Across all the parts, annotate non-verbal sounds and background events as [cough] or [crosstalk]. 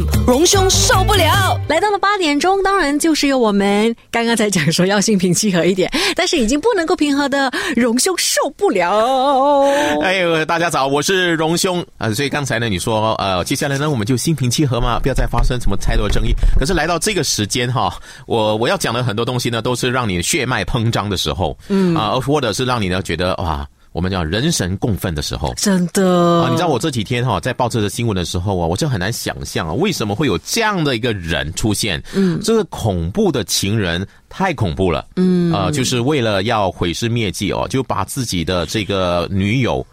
FM 荣兄受不了，来到了八点钟，当然就是由我们刚刚才讲说要心平气和一点，[laughs] 但是已经不能够平和的荣兄受不了。哎呦，大家早，我是荣兄啊。所以刚才呢，你说呃，接下来呢，我们就心平气和嘛，不要再发生什么太多的争议。可是来到这个时间哈，我我要讲的很多东西呢，都是让你血脉膨胀的时候，嗯啊，或者是让你呢觉得哇。我们叫人神共愤的时候，真的啊！你知道我这几天哈在报这个新闻的时候啊，我就很难想象啊，为什么会有这样的一个人出现？嗯，这个恐怖的情人太恐怖了，嗯啊，就是为了要毁尸灭迹哦，就把自己的这个女友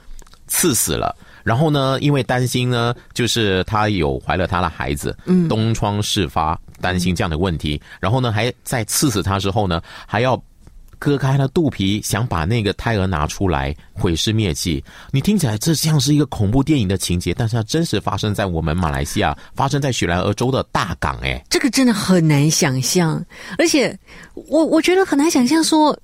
刺死了。然后呢，因为担心呢，就是他有怀了他的孩子，嗯，东窗事发，担心这样的问题。然后呢，还在刺死他之后呢，还要。割开了肚皮，想把那个胎儿拿出来毁尸灭迹。你听起来这像是一个恐怖电影的情节，但是它真实发生在我们马来西亚，发生在雪兰莪州的大港。哎，这个真的很难想象，而且我我觉得很难想象说。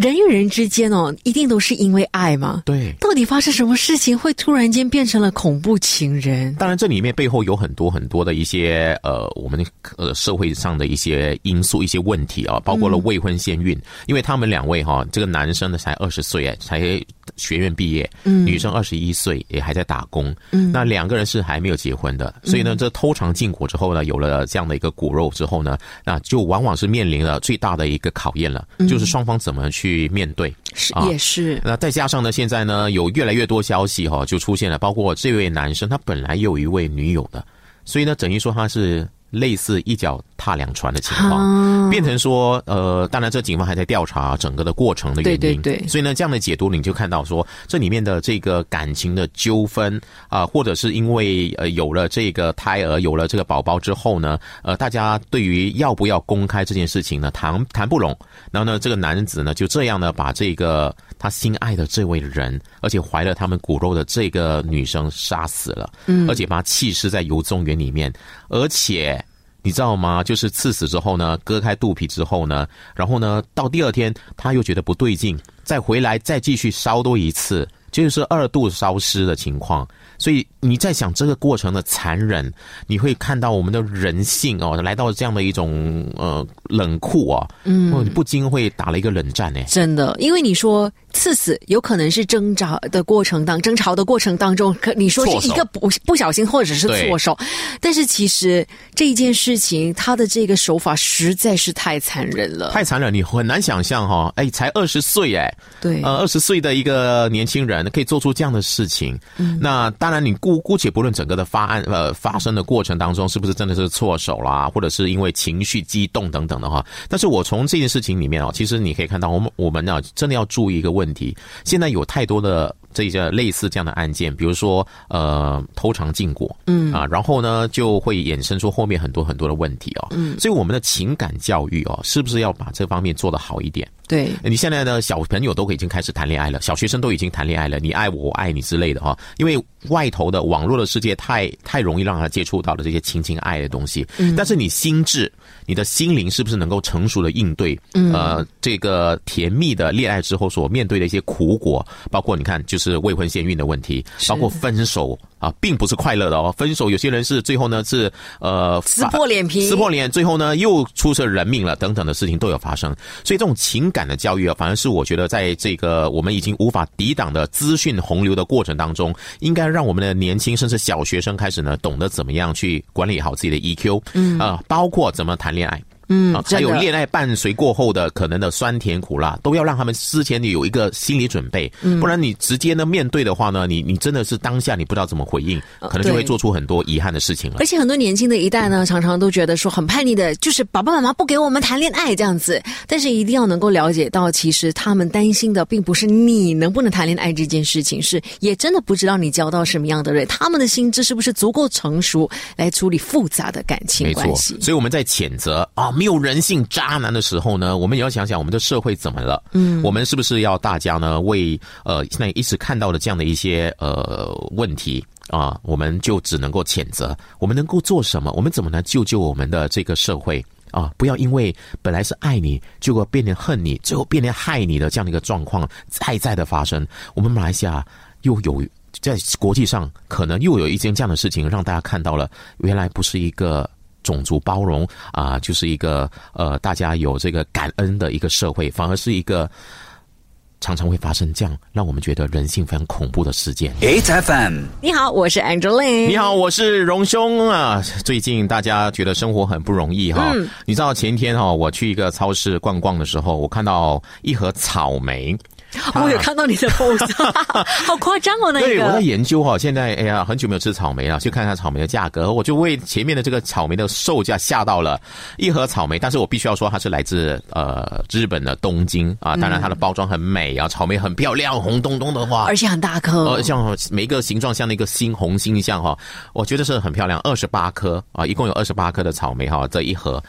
人与人之间哦，一定都是因为爱嘛？对，到底发生什么事情会突然间变成了恐怖情人？当然，这里面背后有很多很多的一些呃，我们呃社会上的一些因素、一些问题啊，包括了未婚先孕，因为他们两位哈，这个男生呢才二十岁哎，才学院毕业，嗯，女生二十一岁也还在打工，嗯，那两个人是还没有结婚的，所以呢，这偷尝禁果之后呢，有了这样的一个骨肉之后呢，那就往往是面临了最大的一个考验了，就是双方怎么去。去面对。是也是，那再加上呢，现在呢有越来越多消息哈，就出现了，包括这位男生他本来有一位女友的，所以呢，等于说他是。类似一脚踏两船的情况，变成说，呃，当然这警方还在调查整个的过程的原因，对对对，所以呢，这样的解读你就看到说，这里面的这个感情的纠纷啊，或者是因为呃有了这个胎儿，有了这个宝宝之后呢，呃，大家对于要不要公开这件事情呢，谈谈不拢，然后呢，这个男子呢就这样呢把这个他心爱的这位人，而且怀了他们骨肉的这个女生杀死了，嗯，而且把他弃尸在游中园里面，而且。你知道吗？就是刺死之后呢，割开肚皮之后呢，然后呢，到第二天他又觉得不对劲，再回来再继续烧多一次，就是二度烧尸的情况。所以你在想这个过程的残忍，你会看到我们的人性哦，来到这样的一种呃冷酷啊，嗯，不禁会打了一个冷战呢。真的，因为你说刺死有可能是挣扎的过程当争吵的过程当中，可你说是一个不不小心或者是错手，但是其实这一件事情他的这个手法实在是太残忍了，太残忍，你很难想象哈，哎，才二十岁哎，对，呃，二十岁的一个年轻人可以做出这样的事情，嗯，那当。然你姑姑且不论整个的发案呃发生的过程当中是不是真的是错手啦，或者是因为情绪激动等等的话，但是我从这件事情里面啊，其实你可以看到，我们我们呢真的要注意一个问题，现在有太多的。这些类似这样的案件，比如说呃偷尝禁果，嗯啊，然后呢就会衍生出后面很多很多的问题哦，嗯，所以我们的情感教育哦，是不是要把这方面做得好一点？对，你现在的小朋友都已经开始谈恋爱了，小学生都已经谈恋爱了，你爱我，我爱你之类的哈，因为外头的网络的世界太太容易让他接触到了这些情情爱的东西，嗯，但是你心智、你的心灵是不是能够成熟的应对？嗯，呃，这个甜蜜的恋爱之后所面对的一些苦果，包括你看就是。未婚先孕的问题，包括分手啊，并不是快乐的哦。分手有些人是最后呢是呃撕破脸皮，撕破脸，最后呢又出了人命了等等的事情都有发生。所以这种情感的教育啊，反而是我觉得在这个我们已经无法抵挡的资讯洪流的过程当中，应该让我们的年轻甚至小学生开始呢懂得怎么样去管理好自己的 EQ，嗯啊，包括怎么谈恋爱。嗯，还有恋爱伴随过后的可能的酸甜苦辣，都要让他们之前有一个心理准备，不然你直接呢面对的话呢，你你真的是当下你不知道怎么回应，可能就会做出很多遗憾的事情了。而且很多年轻的一代呢，常常都觉得说很叛逆的，就是爸爸妈妈不给我们谈恋爱这样子。但是一定要能够了解到，其实他们担心的并不是你能不能谈恋爱这件事情，是也真的不知道你交到什么样的人，他们的心智是不是足够成熟来处理复杂的感情关系。所以我们在谴责啊。没有人性渣男的时候呢，我们也要想想我们的社会怎么了？嗯，我们是不是要大家呢为呃现在一直看到的这样的一些呃问题啊，我们就只能够谴责？我们能够做什么？我们怎么来救救我们的这个社会啊？不要因为本来是爱你，结果变成恨你，最后变成害你的这样的一个状况再再的发生。我们马来西亚又有。在国际上可能又有一件这样的事情，让大家看到了，原来不是一个种族包容啊，就是一个呃，大家有这个感恩的一个社会，反而是一个常常会发生这样让我们觉得人性非常恐怖的事件。H F M，你好，我是 Angeline。你好，我是荣兄啊。最近大家觉得生活很不容易哈。你知道前天哈，我去一个超市逛逛的时候，我看到一盒草莓。[laughs] 我有看到你的 post，[laughs] 好夸张哦，那个对，我在。研究哈，现在哎呀，很久没有吃草莓了，去看下草莓的价格，我就为前面的这个草莓的售价吓到了。一盒草莓，但是我必须要说它是来自呃日本的东京啊，当然它的包装很美啊，草莓很漂亮，红彤彤的话，而且很大颗，呃，像每一个形状像那个星红星一样哈，我觉得是很漂亮。二十八颗啊，一共有二十八颗的草莓哈，这一盒。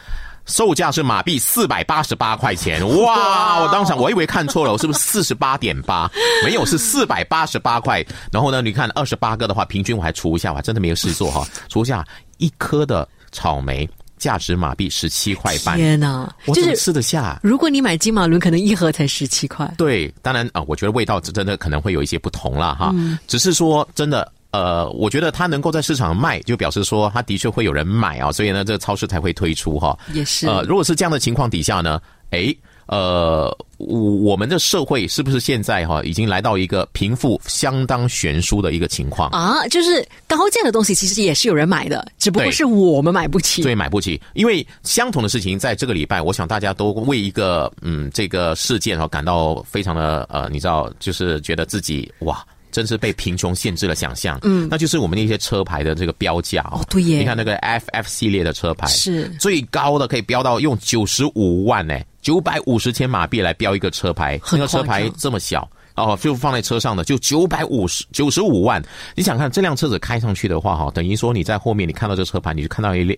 售价是马币四百八十八块钱，哇！我当场我以为看错了，我是不是四十八点八？没有，是四百八十八块。然后呢，你看二十八个的话，平均我还除一下，我还真的没有事做哈，除一下一颗的草莓价值马币十七块半，天哪！我怎么吃得下？如果你买金马伦，可能一盒才十七块。对，当然啊、我觉得味道真的可能会有一些不同啦，哈。只是说真的。呃，我觉得它能够在市场卖，就表示说它的确会有人买啊，所以呢，这个超市才会推出哈。也是呃，如果是这样的情况底下呢，诶，呃，我我们的社会是不是现在哈、已经来到一个贫富相当悬殊的一个情况？啊，就是高价的东西，其实也是有人买的，只不过是我们买不起。对，买不起。因为相同的事情，在这个礼拜，我想大家都为一个嗯这个事件哈感到非常的呃，你知道，就是觉得自己哇。真是被贫穷限制了想象，嗯，那就是我们那些车牌的这个标价哦，对耶。你看那个 FF 系列的车牌是。最高的可以标到用九十五万呢，九百五十千马币来标一个车牌，那个车牌这么小哦，就放在车上的就九百五十九十五万。你想看这辆车子开上去的话，哈，等于说你在后面你看到这车牌，你就看到一列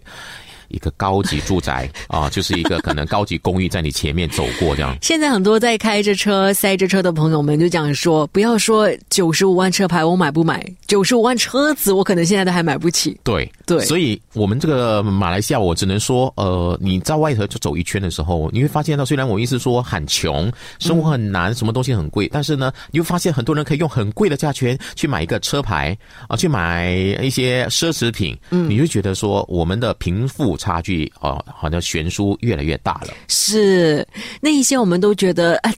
一个高级住宅 [laughs] 啊，就是一个可能高级公寓在你前面走过这样。现在很多在开着车、塞着车的朋友们就讲说，不要说九十五万车牌我买不买，九十五万车子我可能现在都还买不起。对对所以我们这个马来西亚，我只能说，呃，你在外头就走一圈的时候，你会发现到，虽然我意思说很穷，生活很难，什么东西很贵，但是呢，你会发现很多人可以用很贵的价钱去买一个车牌啊，去买一些奢侈品，嗯，你就觉得说我们的贫富差距哦，好像悬殊越来越大了。是那一些我们都觉得啊，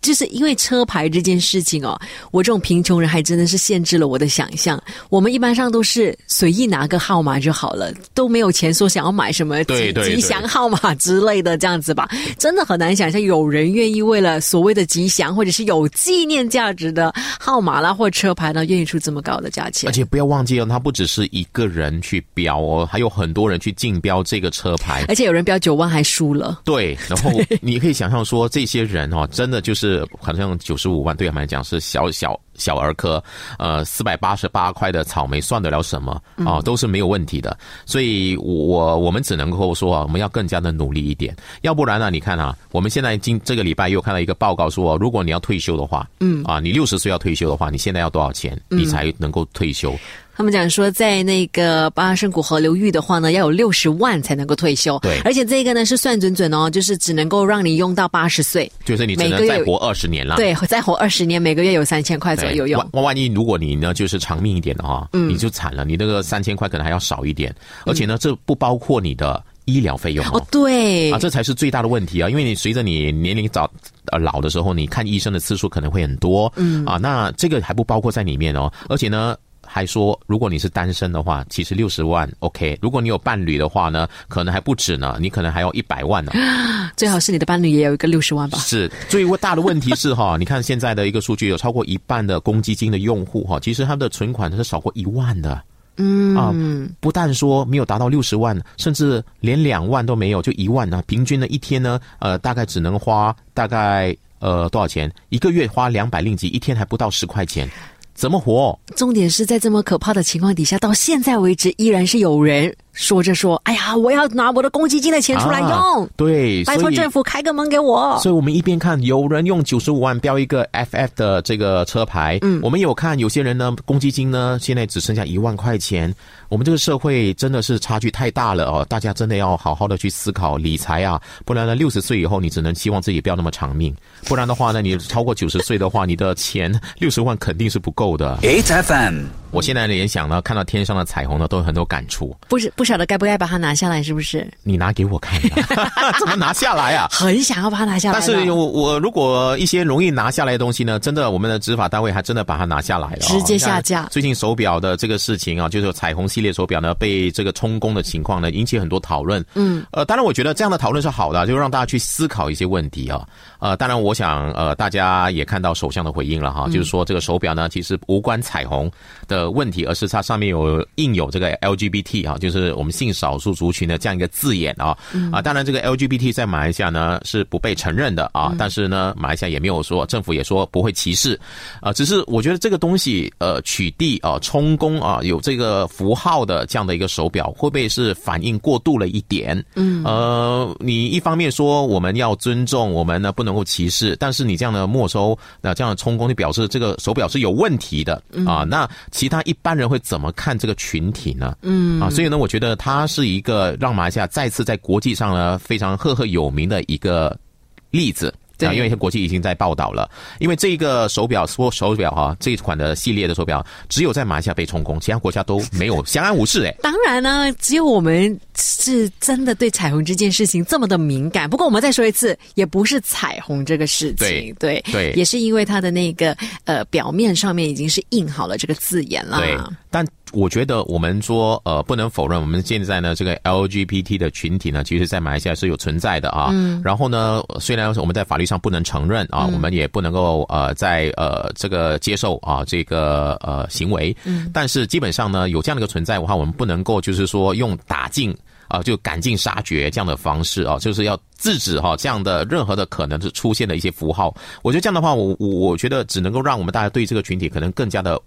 就是因为车牌这件事情哦，我这种贫穷人还真的是限制了我的想象。我们一般上都是随意拿个号码就好了，都没有钱说想要买什么吉吉祥号码之类的这样子吧。真的很难想象有人愿意为了所谓的吉祥或者是有纪念价值的号码啦或车牌呢，愿意出这么高的价钱而。且不要忘记哦，他不只是一个人去标哦，还有很多人去竞标这个车牌。而且有人标九万还输了，对，然后你可以想象说，这些人哦，真的就是好像九十五万，对他们来讲是小小小儿科，呃，四百八十八块的草莓算得了什么？啊、都是没有问题的。所以我我们只能够说啊，我们要更加的努力一点，要不然呢，你看啊，我们现在今这个礼拜又看到一个报告说，如果你要退休的话，嗯。啊，你六十岁要退休的话，你现在要多少钱，你才能够退休？他们讲说，在那个巴生谷河流域的话呢，要有六十万才能够退休。对而且这个呢是算准准哦，就是只能够让你用到八十岁，就是你只能再活二十年了。对，再活二十年，每个月有三千块左右用。万万一如果你呢就是长命一点的话，嗯你就惨了，你那个三千块可能还要少一点，而且呢，这不包括你的医疗费用哦哦。，对，啊，这才是最大的问题啊！因为你随着你年龄早呃老的时候，你看医生的次数可能会很多，嗯啊，那这个还不包括在里面哦。而且呢，还说如果你是单身的话，其实六十万 OK；如果你有伴侣的话呢，可能还不止呢，你可能还要一百万呢。[gasps] 最好是你的伴侣也有一个六十万吧。是最大的问题是哈，[laughs] 你看现在的一个数据，有超过一半的公积金的用户哈，其实他们的存款是少过一万的。嗯啊，不但说没有达到六十万，甚至连两万都没有，就一万呢。平均呢一天呢，呃，大概只能花大概呃多少钱？一个月花两百令吉，一天还不到十块钱，怎么活？重点是在这么可怕的情况底下，到现在为止依然是有人说着说，哎呀，我要拿我的公积金的钱出来用，啊对，拜托政府开个门给我。所以我们一边看有人用九十五万标一个 FF 的这个车牌，嗯，我们有看有些人呢，公积金呢现在只剩下一万块钱。我们这个社会真的是差距太大了哦，大家真的要好好的去思考理财啊，不然呢，六十岁以后你只能希望自己不要那么长命，不然的话呢，你超过九十岁的话，你的钱 [laughs] 六十万肯定是不够的。8FM. 我现在联想呢，看到天上的彩虹呢，都有很多感触。不是不晓得该不该把它拿下来，是不是？你拿给我看的，[laughs] [laughs] 怎么拿下来啊？[laughs] 很想要把它拿下来，但是我我如果一些容易拿下来的东西呢，真的我们的执法单位还真的把它拿下来了、哦，直接下架最近手表的这个事情啊，就是彩虹系列手表呢被这个充公的情况呢，引起很多讨论。嗯，呃，当然我觉得这样的讨论是好的，就让大家去思考一些问题啊。呃，当然我想呃大家也看到首相的回应了哈，就是说这个手表呢其实无关彩虹的问题，而是它上面有印有这个 LGBT 啊，就是我们性少数族群的这样一个字眼啊。啊，当然这个 LGBT 在马来西亚呢是不被承认的啊，但是呢马来西亚也没有说政府也说不会歧视，啊，只是我觉得这个东西呃取缔啊充公啊有这个符号的这样的一个手表，会不会是反应过度了一点？嗯，呃，你一方面说我们要尊重，我们呢不能够歧视，但是你这样的没收，那这样的充公就表示这个手表是有问题的啊。那其他一般人会怎么看这个群体呢？嗯啊，所以呢，我觉得它是一个让马来西亚再次在国际上呢非常赫赫有名的一个例子。对啊，因为国际已经在报道了，因为这个手表说手表哈、这一款的系列的手表，只有在马来西亚被充公，其他国家都没有，相安无事哎。当然呢，只有我们是真的对彩虹这件事情这么的敏感。不过我们再说一次，也不是彩虹这个事情，对对也是因为它的那个呃表面上面已经是印好了这个字眼了。对，但我觉得我们说，呃，不能否认，我们现在呢，这个 LGBT 的群体呢，其实在马来西亚是有存在的啊。嗯。然后呢，虽然我们在法律上不能承认啊，我们也不能够呃，在呃这个接受啊这个呃行为，但是基本上呢，有这样的一个存在的话，我们不能够就是说用打尽。啊，就赶尽杀绝这样的方式啊，就是要制止哈、这样的任何的可能是出现的一些符号。我觉得这样的话，我我我觉得只能够让我们大家对这个群体可能更加的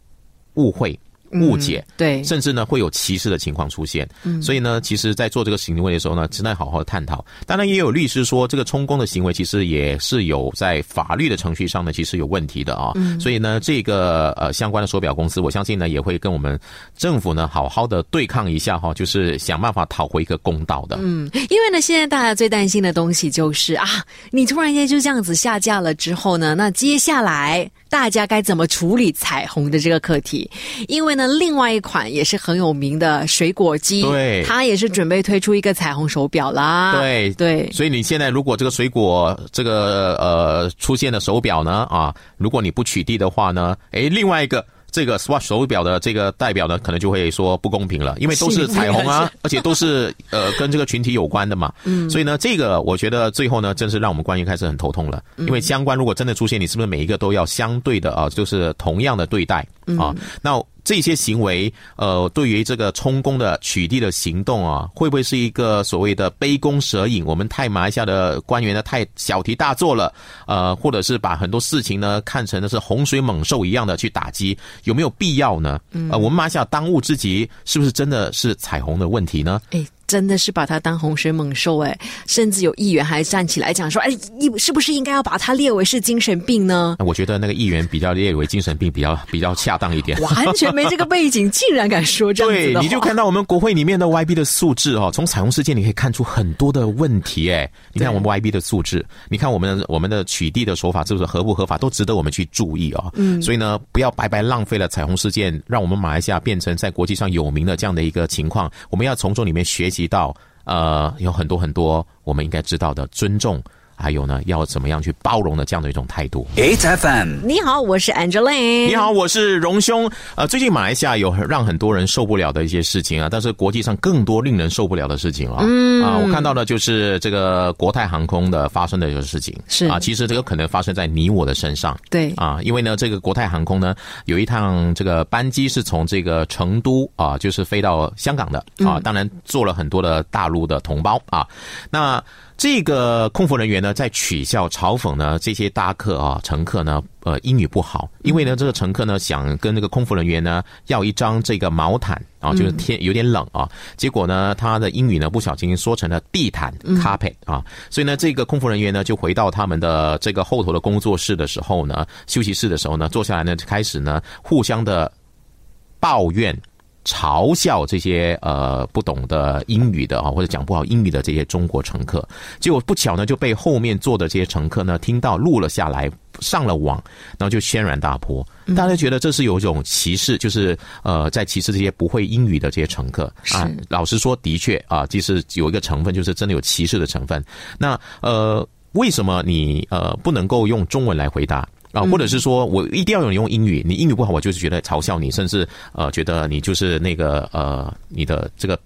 误会。误解，嗯对甚至呢会有歧视的情况出现。嗯，所以呢，其实，在做这个行为的时候呢，真的好好的探讨。当然，也有律师说，这个充公的行为其实也是有在法律的程序上呢，其实有问题的啊。嗯，所以呢，这个呃相关的手表公司，我相信呢，也会跟我们政府呢好好的对抗一下哈，就是想办法讨回一个公道的。嗯，因为呢，现在大家最担心的东西就是啊，你突然间就这样子下架了之后呢，那接下来大家该怎么处理彩虹的这个课题？因为呢，另外一款也是很有名的水果机，对它也是准备推出一个彩虹手表啦。对对，所以你现在如果这个水果这个呃出现的手表呢啊，如果你不取缔的话呢，诶，另外一个。这个 Swatch 手表的这个代表呢，可能就会说不公平了，因为都是彩虹啊，[laughs] 而且都是呃跟这个群体有关的嘛。嗯，所以呢，这个我觉得最后呢，真是让我们官员开始很头痛了，因为相关如果真的出现，你是不是每一个都要相对的啊，就是同样的对待啊？那这些行为，呃，对于这个充公的取缔的行动啊，会不会是一个所谓的杯弓蛇影？我们太马来西亚的官员呢，太小题大做了，呃，或者是把很多事情呢看成的是洪水猛兽一样的去打击，有没有必要呢？呃，我们马来西亚当务之急是不是真的是彩虹的问题呢？哎，真的是把它当洪水猛兽哎，甚至有议员还站起来讲说，哎，你是不是应该要把它列为是精神病呢？我觉得那个议员比较列为精神病比较比较恰当一点。完全没这个背景，竟然敢说这样子对，的对，你就看到我们国会里面的 YB 的素质哦，从彩虹事件你可以看出很多的问题哎。你看我们 YB 的素质，你看我们我们的取缔的手法是不是合不合法，都值得我们去注意哦。嗯，所以呢，不要白白浪费了彩虹事件，让我们马来西亚变成在国际上有名的这样的一个情况。我们要从中里面学习提到，呃，有很多很多我们应该知道的尊重，还有呢，要怎么样去包容的这样的一种态度。HFM，你好，我是 Angeline。你好，我是荣兄。呃，最近马来西亚有让很多人受不了的一些事情啊，但是国际上更多令人受不了的事情啊。嗯啊，我看到的就是这个国泰航空的发生的一个事情。是啊，其实这个可能发生在你我的身上。对啊，因为呢，这个国泰航空呢有一趟这个班机是从这个成都啊，就是飞到香港的啊，当然坐了很多的大陆的同胞啊。那这个空服人员呢，在取笑嘲讽呢这些搭客啊乘客呢，呃，英语不好，因为呢，这个乘客呢想跟那个空服人员呢要一张这个毛毯啊，就是天有点冷啊，结果呢，他的英语呢不小心说成了地毯 carpet 啊，所以呢，这个空服人员呢就回到他们的这个后头的工作室的时候呢，休息室的时候呢，坐下来呢，开始呢互相的抱怨。嘲笑这些呃不懂的英语的啊，或者讲不好英语的这些中国乘客，结果不巧呢就被后面坐的这些乘客呢听到录了下来，上了网，然后就轩然大波，大家觉得这是有一种歧视，就是呃在歧视这些不会英语的这些乘客啊。老实说，的确啊，其实有一个成分就是真的有歧视的成分。那呃，为什么你呃不能够用中文来回答？啊，或者是说我一定要有你用英语，你英语不好，我就是觉得嘲笑你，甚至呃，觉得你就是那个呃，你的这个。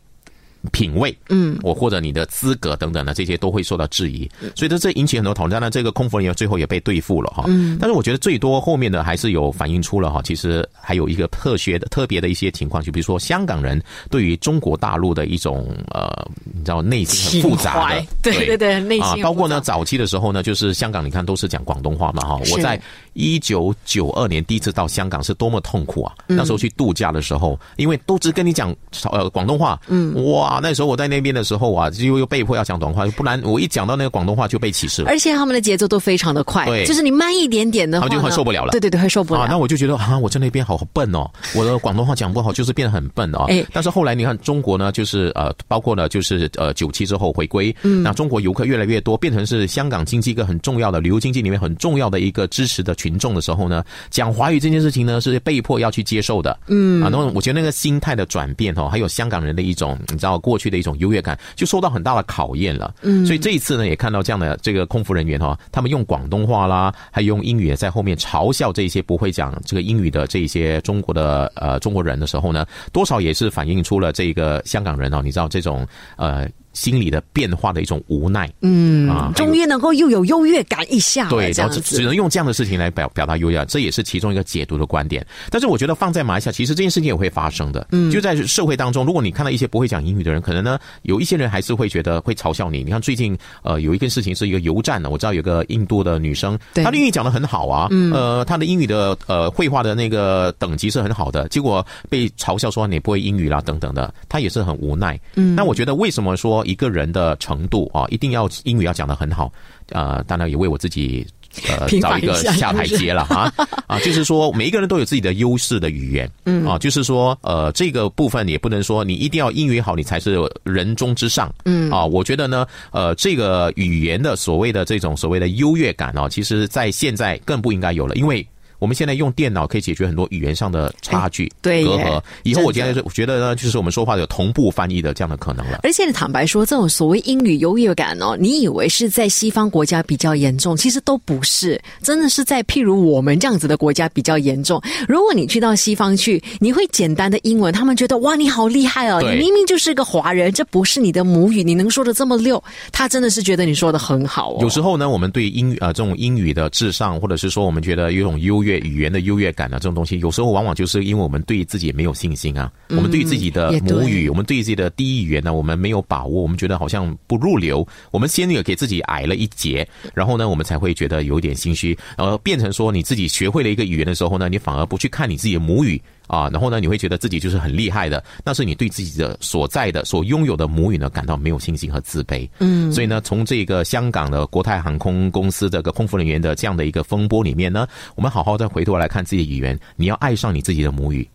品味，嗯，我或者你的资格等等的这些都会受到质疑，所以这这引起很多讨论。当然，这个空服人员最后也被对付了哈。嗯，但是我觉得最多后面的还是有反映出了哈，其实还有一个特学的、特别的一些情况，就比如说香港人对于中国大陆的一种呃，你知道内心很复杂的，对对对，内心包括呢早期的时候呢，就是香港你看都是讲广东话嘛哈。我在一九九二年第一次到香港是多么痛苦啊！那时候去度假的时候，因为都只跟你讲呃广东话，嗯，哇。啊，那时候我在那边的时候啊，就又被迫要讲广东话，不然我一讲到那个广东话就被歧视了。而且他们的节奏都非常的快，对，就是你慢一点点的，他们就会受不了了。对对对，会受不了。啊，那我就觉得啊，我在那边好笨哦，我的广东话讲不好，就是变得很笨哦。哎，但是后来你看中国呢，就是呃，包括呢，就是呃，九七之后回归，嗯，那中国游客越来越多，变成是香港经济一个很重要的旅游经济里面很重要的一个支持的群众的时候呢，讲华语这件事情呢是被迫要去接受的。嗯，啊，那么我觉得那个心态的转变哦，还有香港人的一种你知道过去的一种优越。感就受到很大的考验了，嗯，所以这一次呢，也看到这样的这个空服人员哈，他们用广东话啦，还用英语在后面嘲笑这些不会讲这个英语的这些中国的呃中国人的时候呢，多少也是反映出了这个香港人哦，你知道这种呃。心理的变化的一种无奈，嗯啊，终于能够又有优越感一下，对，然后只能用这样的事情来表表达优越，这也是其中一个解读的观点。但是我觉得放在马来西亚，其实这件事情也会发生的，嗯，就在社会当中，如果你看到一些不会讲英语的人，可能呢有一些人还是会觉得会嘲笑你。你看最近呃有一件事情是一个油站的，我知道有个印度的女生，她的英语讲的很好啊，呃，她的英语的呃绘画的那个等级是很好的，结果被嘲笑说你不会英语啦等等的，她也是很无奈。嗯，那我觉得为什么说？一个人的程度啊，一定要英语要讲的很好，呃，当然也为我自己呃找一个下台阶了哈。[laughs] 啊，就是说每一个人都有自己的优势的语言，嗯。啊，就是说呃这个部分也不能说你一定要英语好，你才是人中之上，嗯。啊，我觉得呢，呃，这个语言的所谓的这种所谓的优越感啊，其实在现在更不应该有了，因为。我们现在用电脑可以解决很多语言上的差距、隔阂。以后我现在我觉得呢，就是我们说话有同步翻译的这样的可能了。而且坦白说，这种所谓英语优越感哦，你以为是在西方国家比较严重，其实都不是，真的是在譬如我们这样子的国家比较严重。如果你去到西方去，你会简单的英文，他们觉得哇，你好厉害哦，你明明就是个华人，这不是你的母语，你能说的这么溜，他真的是觉得你说的很好哦。有时候呢，我们对英语啊这种英语的至上，或者是说我们觉得有一种优越。语言的优越感啊，这种东西有时候往往就是因为我们对自己没有信心啊，我们对自己的母语，我们对自己的第一语言呢，我们没有把握，我们觉得好像不入流，我们先有给自己矮了一截，然后呢，我们才会觉得有点心虚，然后变成说你自己学会了一个语言的时候呢，你反而不去看你自己的母语。啊，然后呢，你会觉得自己就是很厉害的，那是你对自己的所在的、所拥有的母语呢感到没有信心和自卑。嗯，所以呢，从这个香港的国泰航空公司这个空服人员的这样的一个风波里面呢，我们好好再回头来看自己的语言，你要爱上你自己的母语，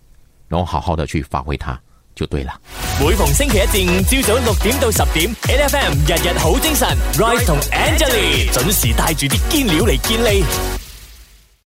然后好好的去发挥它，就对了。每逢星期一至五朝早六点到十点，N F M 日日好精神，Rise 同 Angelie 准时带住啲坚料嚟健利。